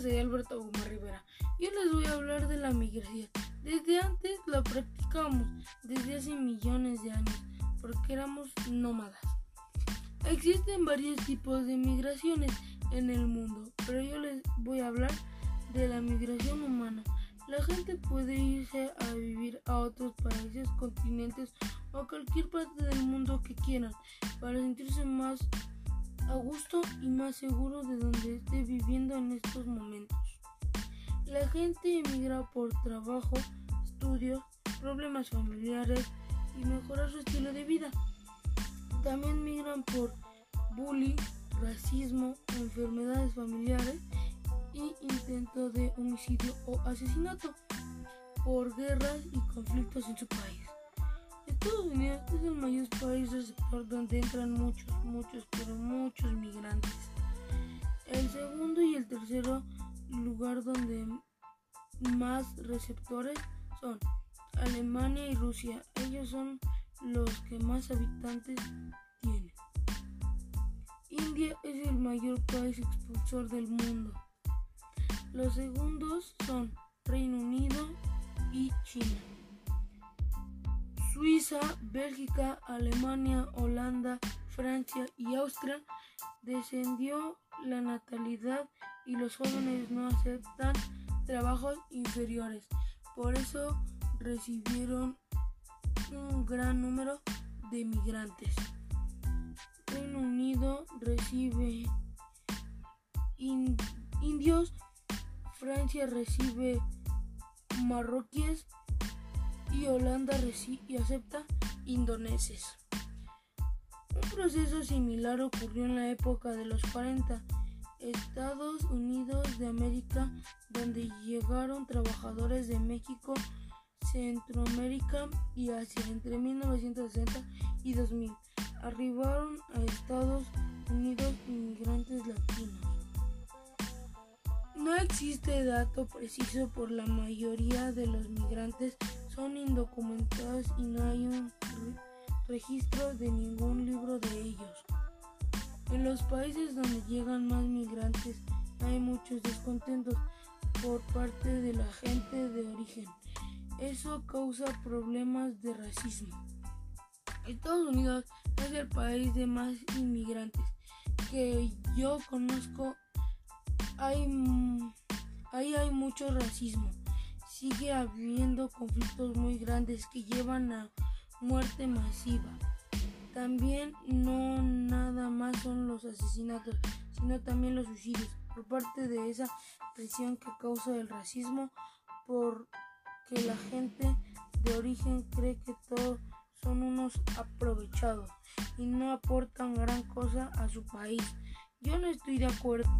soy Alberto Gómez Rivera. Yo les voy a hablar de la migración. Desde antes la practicamos, desde hace millones de años, porque éramos nómadas. Existen varios tipos de migraciones en el mundo, pero yo les voy a hablar de la migración humana. La gente puede irse a vivir a otros países, continentes o cualquier parte del mundo que quieran para sentirse más a gusto y más seguro de donde esté viviendo en estos momentos. La gente emigra por trabajo, estudios, problemas familiares y mejorar su estilo de vida. También migran por bullying, racismo, enfermedades familiares y intento de homicidio o asesinato por guerras y conflictos en su país. Estados Unidos es el mayor país receptor donde entran muchos, muchos, pero muchos migrantes. El segundo y el tercero lugar donde más receptores son Alemania y Rusia. Ellos son los que más habitantes tienen. India es el mayor país expulsor del mundo. Los segundos son Reino Unido y China. Suiza, Bélgica, Alemania, Holanda, Francia y Austria descendió la natalidad y los jóvenes no aceptan trabajos inferiores. Por eso recibieron un gran número de migrantes. Reino Unido recibe indios, Francia recibe marroquíes y Holanda recibe y acepta indoneses. Un proceso similar ocurrió en la época de los 40 Estados Unidos de América, donde llegaron trabajadores de México, Centroamérica y Asia entre 1960 y 2000. Arribaron a Estados Unidos inmigrantes latinos. No existe dato preciso por la mayoría de los migrantes son indocumentados y no hay un registro de ningún libro de ellos. En los países donde llegan más migrantes hay muchos descontentos por parte de la gente de origen. Eso causa problemas de racismo. Estados Unidos es el país de más inmigrantes que yo conozco hay, ahí hay mucho racismo. Sigue habiendo conflictos muy grandes que llevan a muerte masiva. También no nada más son los asesinatos, sino también los suicidios por parte de esa presión que causa el racismo porque la gente de origen cree que todos son unos aprovechados y no aportan gran cosa a su país. Yo no estoy de acuerdo.